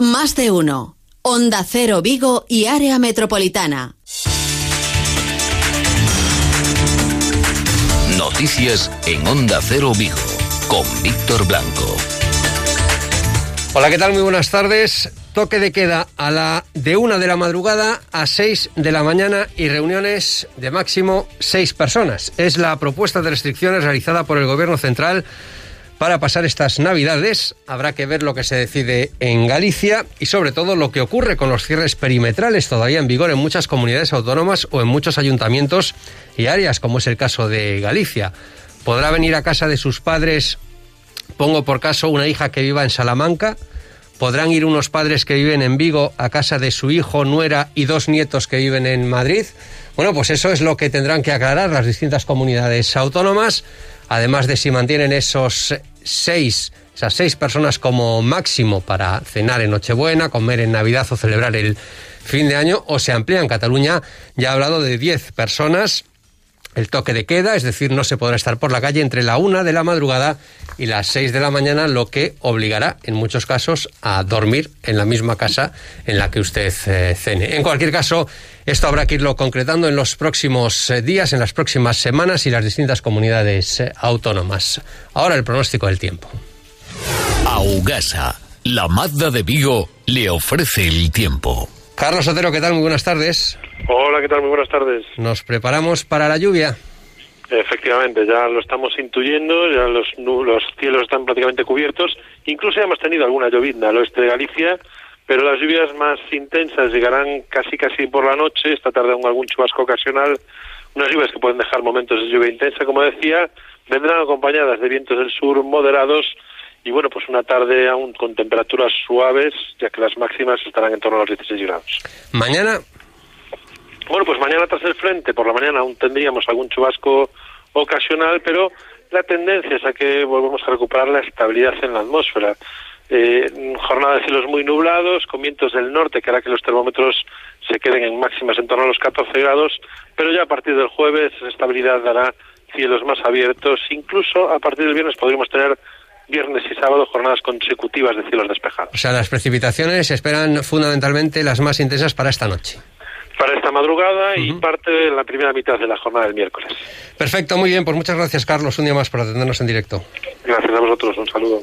Más de uno. Onda Cero Vigo y área metropolitana. Noticias en Onda Cero Vigo con Víctor Blanco. Hola, ¿qué tal? Muy buenas tardes. Toque de queda a la de una de la madrugada a seis de la mañana y reuniones de máximo seis personas. Es la propuesta de restricciones realizada por el Gobierno Central para pasar estas Navidades. Habrá que ver lo que se decide en Galicia y sobre todo lo que ocurre con los cierres perimetrales todavía en vigor en muchas comunidades autónomas o en muchos ayuntamientos y áreas, como es el caso de Galicia. Podrá venir a casa de sus padres, pongo por caso una hija que viva en Salamanca, podrán ir unos padres que viven en Vigo a casa de su hijo, nuera y dos nietos que viven en Madrid. Bueno, pues eso es lo que tendrán que aclarar las distintas comunidades autónomas además de si mantienen esos seis, esas seis personas como máximo para cenar en Nochebuena, comer en Navidad o celebrar el fin de año, o se amplía en Cataluña, ya ha hablado de diez personas el toque de queda, es decir, no se podrá estar por la calle entre la una de la madrugada y las seis de la mañana, lo que obligará en muchos casos a dormir en la misma casa en la que usted eh, cene. En cualquier caso, esto habrá que irlo concretando en los próximos eh, días, en las próximas semanas y las distintas comunidades eh, autónomas. Ahora el pronóstico del tiempo. Augasa, la Mazda de Vigo, le ofrece el tiempo. Carlos Otero, ¿qué tal? Muy buenas tardes. Hola, ¿qué tal? Muy buenas tardes. ¿Nos preparamos para la lluvia? Efectivamente, ya lo estamos intuyendo, ya los, los cielos están prácticamente cubiertos. Incluso ya hemos tenido alguna llovizna al oeste de Galicia, pero las lluvias más intensas llegarán casi casi por la noche, esta tarde aún algún chubasco ocasional, unas lluvias que pueden dejar momentos de lluvia intensa, como decía, vendrán acompañadas de vientos del sur moderados y bueno, pues una tarde aún con temperaturas suaves, ya que las máximas estarán en torno a los 16 grados. Mañana. Bueno, pues mañana tras el frente, por la mañana aún tendríamos algún chubasco ocasional, pero la tendencia es a que volvamos a recuperar la estabilidad en la atmósfera. Eh, jornada de cielos muy nublados, con vientos del norte que hará que los termómetros se queden en máximas en torno a los 14 grados, pero ya a partir del jueves esa estabilidad dará cielos más abiertos, incluso a partir del viernes podríamos tener viernes y sábado jornadas consecutivas de cielos despejados. O sea, las precipitaciones se esperan fundamentalmente las más intensas para esta noche. Para esta madrugada y parte de la primera mitad de la jornada del miércoles. Perfecto, muy bien. Pues muchas gracias, Carlos, un día más por atendernos en directo. Gracias a vosotros, un saludo.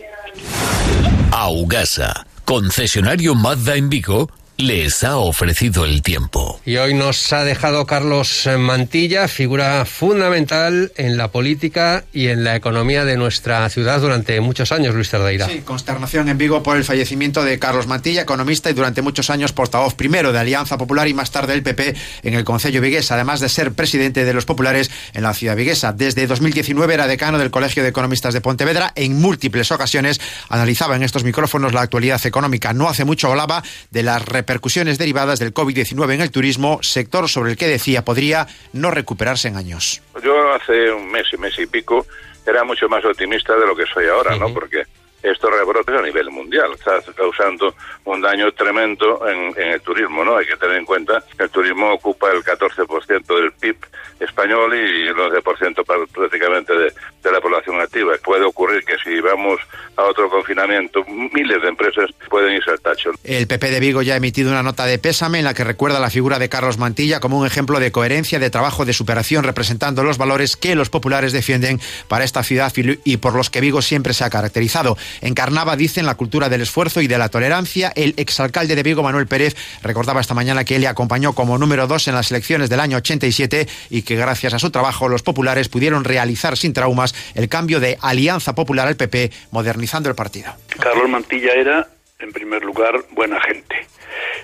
Augasa, concesionario Mazda en Vigo les ha ofrecido el tiempo. Y hoy nos ha dejado Carlos Mantilla, figura fundamental en la política y en la economía de nuestra ciudad durante muchos años, Luis Cerdeira. Sí, consternación en Vigo por el fallecimiento de Carlos Mantilla, economista y durante muchos años portavoz primero de Alianza Popular y más tarde del PP en el Concello Vigués, además de ser presidente de los populares en la ciudad viguesa. Desde 2019 era decano del Colegio de Economistas de Pontevedra. En múltiples ocasiones analizaba en estos micrófonos la actualidad económica. No hace mucho hablaba de las repercusiones derivadas del COVID-19 en el turismo, sector sobre el que decía podría no recuperarse en años. Yo hace un mes y mes y pico era mucho más optimista de lo que soy ahora, ¿no? Porque estos rebrotes a nivel mundial está causando un daño tremendo en, el turismo, ¿no? Hay que tener en cuenta que el turismo ocupa el 14% del PIB español y el 11% prácticamente de, de, la población activa. Puede ocurrir que si vamos a otro confinamiento, miles de empresas pueden irse al tacho. El PP de Vigo ya ha emitido una nota de pésame en la que recuerda la figura de Carlos Mantilla como un ejemplo de coherencia, de trabajo, de superación, representando los valores que los populares defienden para esta ciudad y por los que Vigo siempre se ha caracterizado. Encarnaba, dicen, la cultura del esfuerzo y de la tolerancia. El exalcalde de Vigo, Manuel Pérez, recordaba esta mañana que él le acompañó como número dos en las elecciones del año 87 y que gracias a su trabajo los populares pudieron realizar sin traumas el cambio de Alianza Popular al PP, modernizando el partido. Carlos Mantilla era, en primer lugar, buena gente.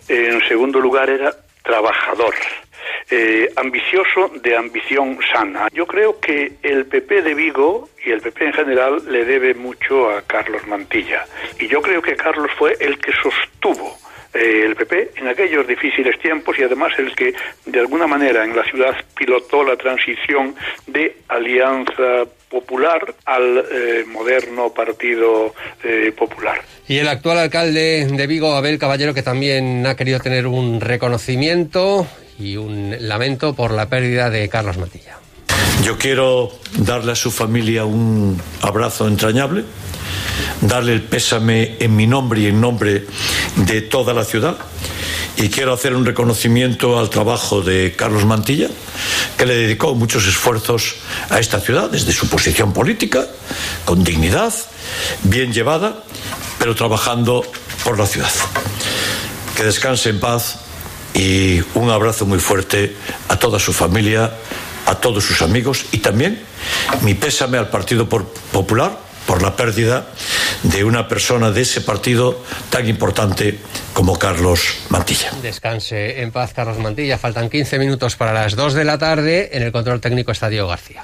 En segundo lugar, era trabajador. Eh, ambicioso de ambición sana. Yo creo que el PP de Vigo y el PP en general le debe mucho a Carlos Mantilla. Y yo creo que Carlos fue el que sostuvo eh, el PP en aquellos difíciles tiempos y además el que de alguna manera en la ciudad pilotó la transición de Alianza Popular al eh, moderno Partido Popular. Y el actual alcalde de Vigo, Abel Caballero, que también ha querido tener un reconocimiento y un lamento por la pérdida de Carlos Matilla. Yo quiero darle a su familia un abrazo entrañable darle el pésame en mi nombre y en nombre de toda la ciudad. Y quiero hacer un reconocimiento al trabajo de Carlos Mantilla, que le dedicó muchos esfuerzos a esta ciudad desde su posición política, con dignidad, bien llevada, pero trabajando por la ciudad. Que descanse en paz y un abrazo muy fuerte a toda su familia, a todos sus amigos y también mi pésame al Partido Popular por la pérdida de una persona de ese partido tan importante como Carlos Mantilla. Descanse en paz, Carlos Mantilla. Faltan 15 minutos para las 2 de la tarde. En el control técnico está Diego García.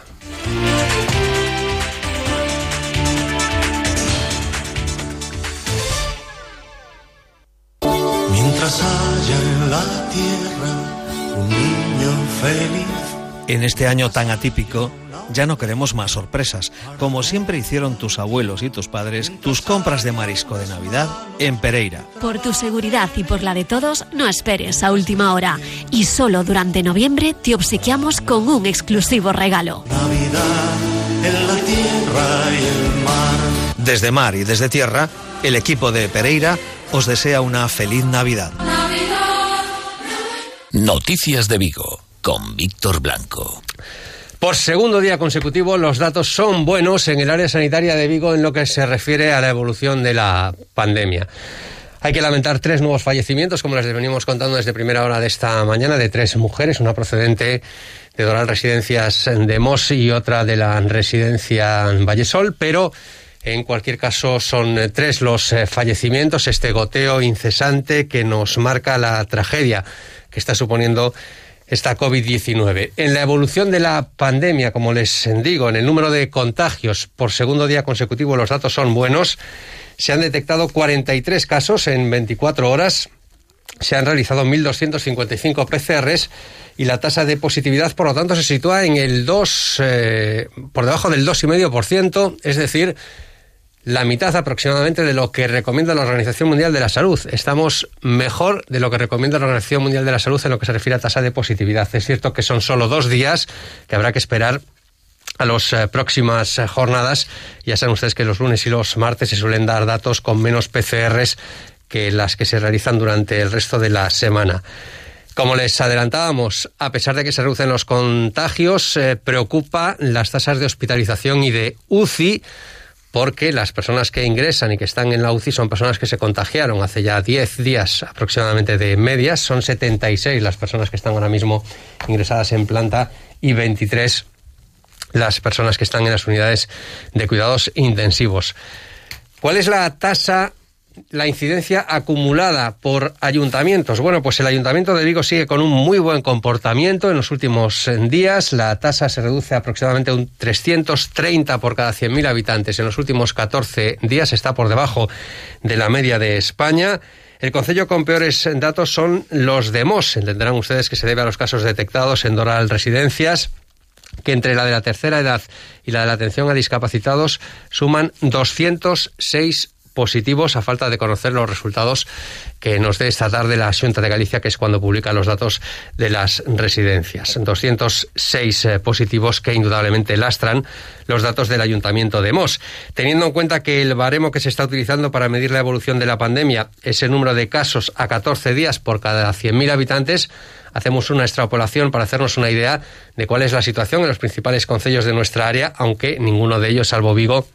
En este año tan atípico, ya no queremos más sorpresas. Como siempre hicieron tus abuelos y tus padres, tus compras de marisco de Navidad en Pereira. Por tu seguridad y por la de todos, no esperes a última hora. Y solo durante noviembre te obsequiamos con un exclusivo regalo. Navidad en la tierra y el mar. Desde mar y desde tierra, el equipo de Pereira os desea una feliz Navidad. Noticias de Vigo con Víctor Blanco. Por segundo día consecutivo, los datos son buenos en el área sanitaria de Vigo en lo que se refiere a la evolución de la pandemia. Hay que lamentar tres nuevos fallecimientos, como les venimos contando desde primera hora de esta mañana, de tres mujeres, una procedente de Doral Residencias de Mos y otra de la residencia Vallesol, pero en cualquier caso, son tres los eh, fallecimientos, este goteo incesante que nos marca la tragedia que está suponiendo esta COVID-19. En la evolución de la pandemia, como les digo, en el número de contagios por segundo día consecutivo los datos son buenos. Se han detectado 43 casos en 24 horas. Se han realizado 1.255 PCRs y la tasa de positividad, por lo tanto, se sitúa en el 2, eh, por debajo del 2,5%, es decir, la mitad aproximadamente de lo que recomienda la Organización Mundial de la Salud. Estamos mejor de lo que recomienda la Organización Mundial de la Salud en lo que se refiere a tasa de positividad. Es cierto que son solo dos días que habrá que esperar a las eh, próximas eh, jornadas. Ya saben ustedes que los lunes y los martes se suelen dar datos con menos PCRs que las que se realizan durante el resto de la semana. Como les adelantábamos, a pesar de que se reducen los contagios, eh, preocupa las tasas de hospitalización y de UCI porque las personas que ingresan y que están en la UCI son personas que se contagiaron hace ya 10 días aproximadamente de medias. Son 76 las personas que están ahora mismo ingresadas en planta y 23 las personas que están en las unidades de cuidados intensivos. ¿Cuál es la tasa la incidencia acumulada por ayuntamientos. Bueno, pues el ayuntamiento de Vigo sigue con un muy buen comportamiento en los últimos eh, días. La tasa se reduce aproximadamente un 330 por cada 100.000 habitantes. En los últimos 14 días está por debajo de la media de España. El concello con peores datos son los de Mos. Entenderán ustedes que se debe a los casos detectados en Doral Residencias que entre la de la tercera edad y la de la atención a discapacitados suman 206 positivos a falta de conocer los resultados que nos dé esta tarde la Junta de Galicia, que es cuando publica los datos de las residencias. 206 eh, positivos que indudablemente lastran los datos del Ayuntamiento de Mos. Teniendo en cuenta que el baremo que se está utilizando para medir la evolución de la pandemia es el número de casos a 14 días por cada 100.000 habitantes, hacemos una extrapolación para hacernos una idea de cuál es la situación en los principales concellos de nuestra área, aunque ninguno de ellos, salvo Vigo,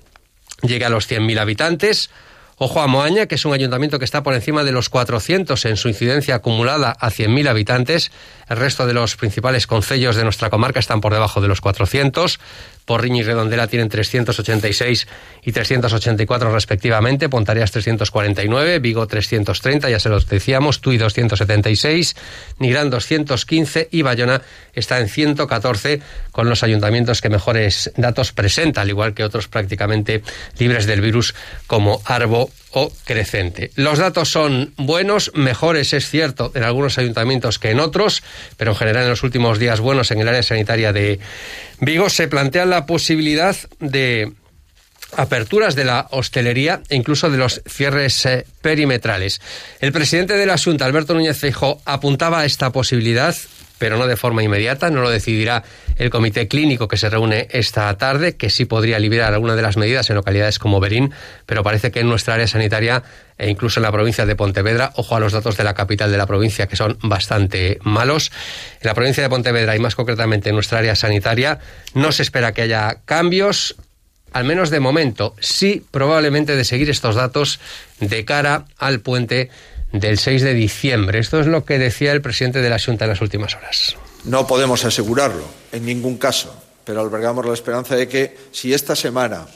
llegue a los 100.000 habitantes. Ojo a Moaña, que es un ayuntamiento que está por encima de los 400 en su incidencia acumulada a 100.000 habitantes. El resto de los principales concellos de nuestra comarca están por debajo de los 400. Porriño y Redondela tienen 386 y 384 respectivamente, Pontareas 349, Vigo 330, ya se los decíamos, Tui 276, Nigrán 215 y Bayona está en 114 con los ayuntamientos que mejores datos presenta, al igual que otros prácticamente libres del virus como Arbo o Crecente. Los datos son buenos, mejores es cierto en algunos ayuntamientos que en otros, pero en general en los últimos días buenos en el área sanitaria de Vigo se plantea la posibilidad de aperturas de la hostelería e incluso de los cierres eh, perimetrales. El presidente de la Junta, Alberto Núñez Feijóo, apuntaba a esta posibilidad pero no de forma inmediata. No lo decidirá el comité clínico que se reúne esta tarde, que sí podría liberar alguna de las medidas en localidades como Berín, pero parece que en nuestra área sanitaria e incluso en la provincia de Pontevedra, ojo a los datos de la capital de la provincia que son bastante malos. En la provincia de Pontevedra y más concretamente en nuestra área sanitaria no se espera que haya cambios, al menos de momento, sí probablemente de seguir estos datos de cara al puente del 6 de diciembre. Esto es lo que decía el presidente de la Junta en las últimas horas. No podemos asegurarlo en ningún caso, pero albergamos la esperanza de que si esta semana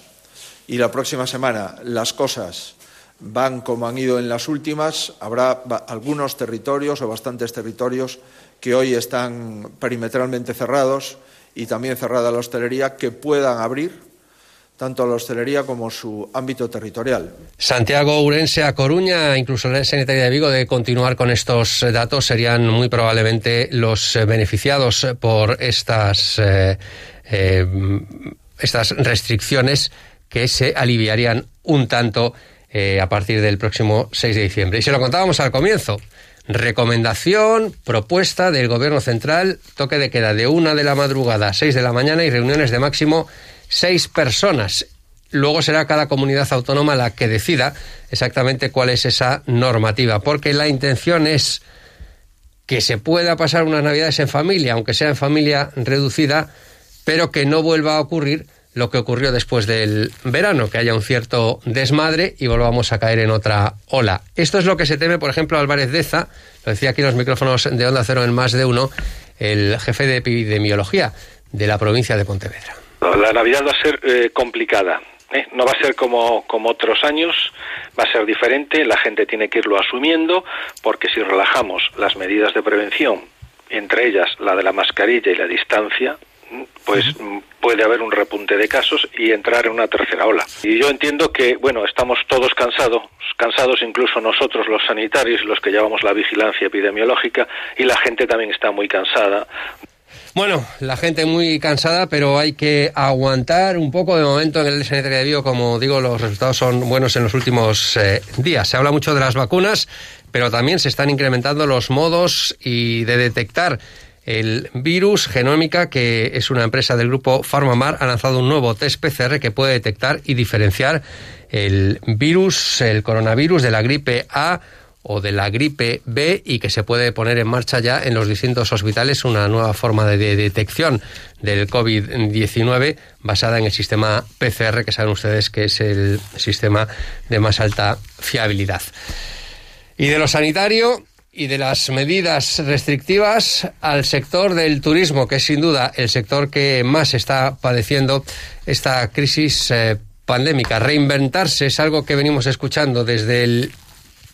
y la próxima semana las cosas van como han ido en las últimas, habrá algunos territorios o bastantes territorios que hoy están perimetralmente cerrados y también cerrada la hostelería que puedan abrir tanto la hostelería como su ámbito territorial. Santiago, Urense, A Coruña, incluso la Sanitaria de Vigo, de continuar con estos datos, serían muy probablemente los beneficiados por estas, eh, eh, estas restricciones que se aliviarían un tanto eh, a partir del próximo 6 de diciembre. Y se lo contábamos al comienzo. Recomendación, propuesta del Gobierno Central, toque de queda de una de la madrugada a 6 de la mañana y reuniones de máximo seis personas. Luego será cada comunidad autónoma la que decida exactamente cuál es esa normativa, porque la intención es que se pueda pasar unas navidades en familia, aunque sea en familia reducida, pero que no vuelva a ocurrir lo que ocurrió después del verano, que haya un cierto desmadre y volvamos a caer en otra ola. Esto es lo que se teme, por ejemplo, Álvarez Deza, lo decía aquí en los micrófonos de Onda Cero en más de uno, el jefe de epidemiología de la provincia de Pontevedra. La Navidad va a ser eh, complicada. ¿eh? No va a ser como, como otros años, va a ser diferente, la gente tiene que irlo asumiendo, porque si relajamos las medidas de prevención, entre ellas la de la mascarilla y la distancia, pues puede haber un repunte de casos y entrar en una tercera ola. Y yo entiendo que, bueno, estamos todos cansados, cansados incluso nosotros los sanitarios, los que llevamos la vigilancia epidemiológica, y la gente también está muy cansada bueno, la gente muy cansada, pero hay que aguantar un poco de momento en el sanitario de Vigo. Como digo, los resultados son buenos en los últimos eh, días. Se habla mucho de las vacunas, pero también se están incrementando los modos y de detectar el virus Genómica, que es una empresa del grupo PharmaMar, ha lanzado un nuevo test PCR que puede detectar y diferenciar el virus, el coronavirus de la gripe A o de la gripe B y que se puede poner en marcha ya en los distintos hospitales una nueva forma de detección del COVID-19 basada en el sistema PCR, que saben ustedes que es el sistema de más alta fiabilidad. Y de lo sanitario y de las medidas restrictivas al sector del turismo, que es sin duda el sector que más está padeciendo esta crisis eh, pandémica. Reinventarse es algo que venimos escuchando desde el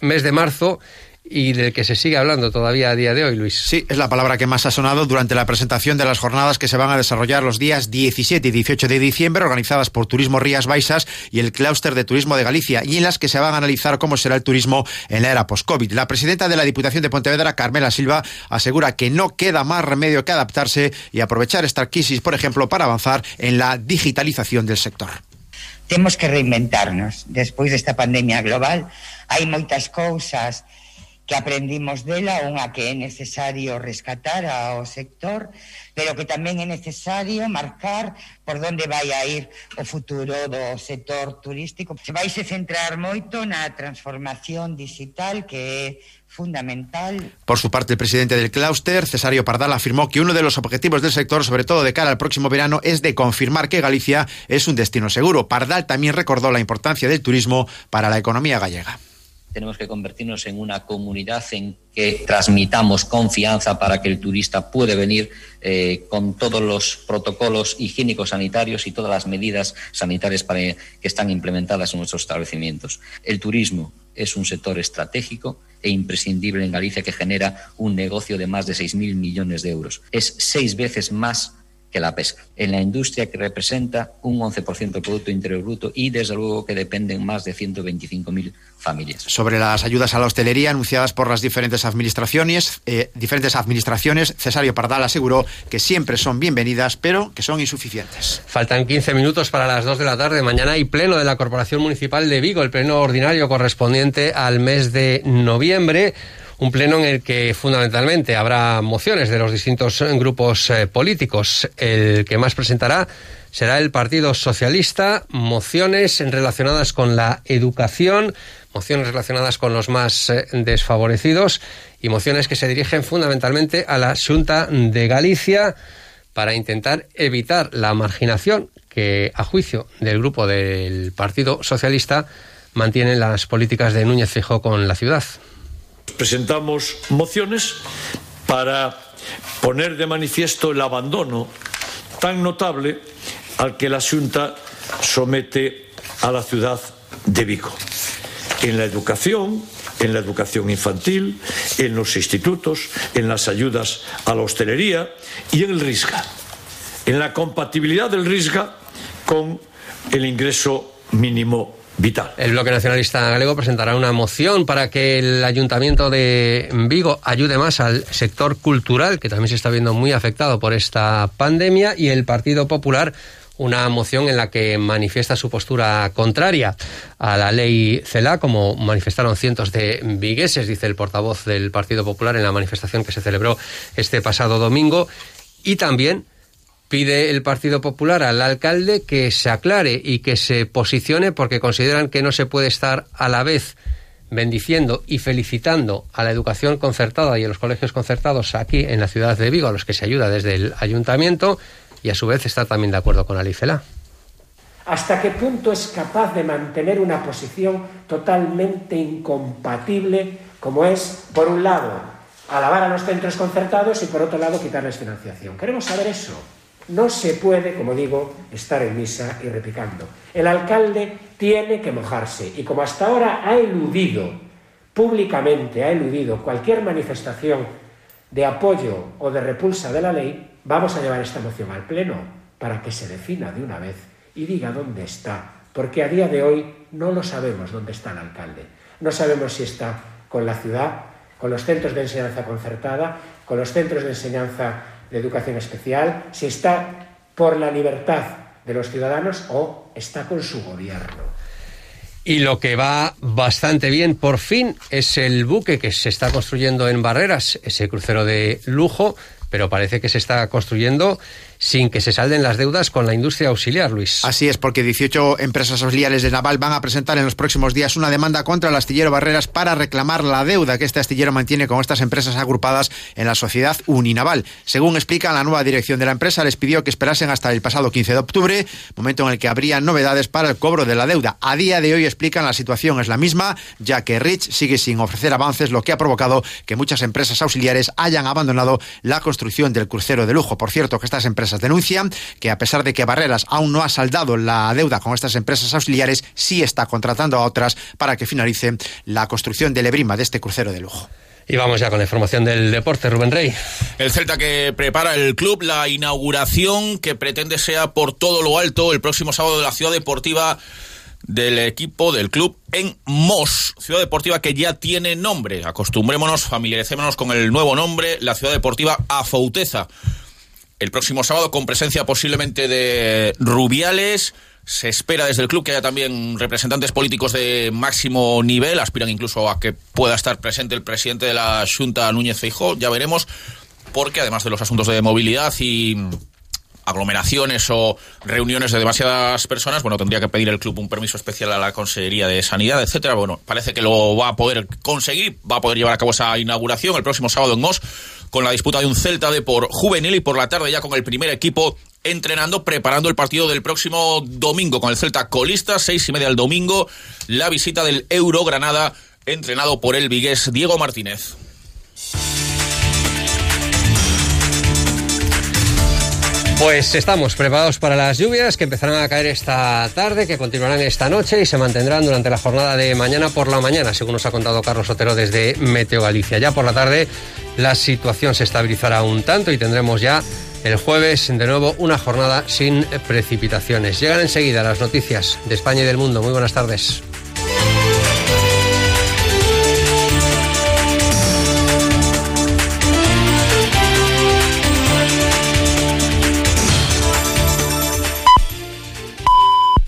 mes de marzo y del que se sigue hablando todavía a día de hoy, Luis. Sí, es la palabra que más ha sonado durante la presentación de las jornadas que se van a desarrollar los días 17 y 18 de diciembre, organizadas por Turismo Rías Baixas y el Clúster de Turismo de Galicia, y en las que se van a analizar cómo será el turismo en la era post-COVID. La presidenta de la Diputación de Pontevedra, Carmela Silva, asegura que no queda más remedio que adaptarse y aprovechar esta crisis, por ejemplo, para avanzar en la digitalización del sector. temos que reinventarnos. Despois desta pandemia global, hai moitas cousas que aprendimos dela, unha que é necesario rescatar ao sector, pero que tamén é necesario marcar por onde vai a ir o futuro do sector turístico. Se vai se centrar moito na transformación digital que é fundamental. Por su parte, el presidente del Clúster, Cesario Pardal, afirmó que uno de los objetivos del sector, sobre todo de cara al próximo verano, es de confirmar que Galicia es un destino seguro. Pardal también recordó la importancia del turismo para la economía gallega tenemos que convertirnos en una comunidad en que transmitamos confianza para que el turista puede venir eh, con todos los protocolos higiénicos sanitarios y todas las medidas sanitarias que están implementadas en nuestros establecimientos. El turismo es un sector estratégico e imprescindible en Galicia que genera un negocio de más de 6.000 millones de euros. Es seis veces más que la pesca, en la industria que representa un 11% del Producto Interior Bruto y desde luego que dependen más de 125.000 familias. Sobre las ayudas a la hostelería anunciadas por las diferentes administraciones, eh, diferentes administraciones, Cesario Pardal aseguró que siempre son bienvenidas, pero que son insuficientes. Faltan 15 minutos para las 2 de la tarde. Mañana hay pleno de la Corporación Municipal de Vigo, el pleno ordinario correspondiente al mes de noviembre Un pleno en el que fundamentalmente habrá mociones de los distintos grupos eh, políticos. El que más presentará será el Partido Socialista, mociones relacionadas con la educación, mociones relacionadas con los más eh, desfavorecidos y mociones que se dirigen fundamentalmente a la Junta de Galicia para intentar evitar la marginación que, a juicio del grupo del Partido Socialista, mantienen las políticas de Núñez Fijó con la ciudad. Presentamos mociones para poner de manifiesto el abandono tan notable al que la Junta somete a la ciudad de Vigo. En la educación, en la educación infantil, en los institutos, en las ayudas a la hostelería y en el RISGA. En la compatibilidad del RISGA con el ingreso mínimo El Bloque Nacionalista Galego presentará una moción para que el Ayuntamiento de Vigo ayude más al sector cultural, que también se está viendo muy afectado por esta pandemia, y el Partido Popular una moción en la que manifiesta su postura contraria a la ley CELA, como manifestaron cientos de vigueses, dice el portavoz del Partido Popular en la manifestación que se celebró este pasado domingo, y también pide el Partido Popular al alcalde que se aclare y que se posicione porque consideran que no se puede estar a la vez bendiciendo y felicitando a la educación concertada y a los colegios concertados aquí en la ciudad de Vigo, a los que se ayuda desde el ayuntamiento, y a su vez está también de acuerdo con Alicela. ¿Hasta qué punto es capaz de mantener una posición totalmente incompatible como es, por un lado, alabar a los centros concertados y por otro lado quitarles financiación? Queremos saber eso. No se puede, como digo, estar en misa y repicando. El alcalde tiene que mojarse y como hasta ahora ha eludido públicamente, ha eludido cualquier manifestación de apoyo o de repulsa de la ley, Vamos a llevar esta moción al Pleno para que se defina de una vez y diga dónde está, porque a día de hoy no lo sabemos dónde está el alcalde. No sabemos si está con la ciudad, con los centros de enseñanza concertada, con los centros de enseñanza de educación especial, si está por la libertad de los ciudadanos o está con su gobierno. Y lo que va bastante bien, por fin, es el buque que se está construyendo en Barreras, ese crucero de lujo pero parece que se está construyendo sin que se salden las deudas con la industria auxiliar, Luis. Así es, porque 18 empresas auxiliares de Naval van a presentar en los próximos días una demanda contra el astillero Barreras para reclamar la deuda que este astillero mantiene con estas empresas agrupadas en la sociedad Uninaval. Según explica la nueva dirección de la empresa, les pidió que esperasen hasta el pasado 15 de octubre, momento en el que habría novedades para el cobro de la deuda. A día de hoy explican la situación es la misma, ya que Rich sigue sin ofrecer avances, lo que ha provocado que muchas empresas auxiliares hayan abandonado la construcción del crucero de lujo. Por cierto, que estas empresas denuncian que a pesar de que Barreras aún no ha saldado la deuda con estas empresas auxiliares, sí está contratando a otras para que finalice la construcción del Ebrima de este crucero de lujo. Y vamos ya con la información del deporte, Rubén Rey. El Celta que prepara el club la inauguración que pretende sea por todo lo alto el próximo sábado de la Ciudad Deportiva del equipo del club en Mos, ciudad deportiva que ya tiene nombre. Acostumbrémonos, familiaricémonos con el nuevo nombre, la ciudad deportiva Afouteza el próximo sábado con presencia posiblemente de Rubiales. Se espera desde el club que haya también representantes políticos de máximo nivel, aspiran incluso a que pueda estar presente el presidente de la Junta, Núñez Feijó, ya veremos, porque además de los asuntos de movilidad y aglomeraciones o reuniones de demasiadas personas, bueno, tendría que pedir el club un permiso especial a la Consejería de Sanidad, etcétera. Bueno, parece que lo va a poder conseguir, va a poder llevar a cabo esa inauguración el próximo sábado en Os con la disputa de un Celta de por juvenil y por la tarde ya con el primer equipo entrenando, preparando el partido del próximo domingo con el Celta colista, seis y media el domingo, la visita del Euro Granada, entrenado por el vigués Diego Martínez. Pues estamos preparados para las lluvias que empezarán a caer esta tarde, que continuarán esta noche y se mantendrán durante la jornada de mañana por la mañana, según nos ha contado Carlos Otero desde Meteo Galicia. Ya por la tarde la situación se estabilizará un tanto y tendremos ya el jueves de nuevo una jornada sin precipitaciones. Llegan enseguida las noticias de España y del mundo. Muy buenas tardes.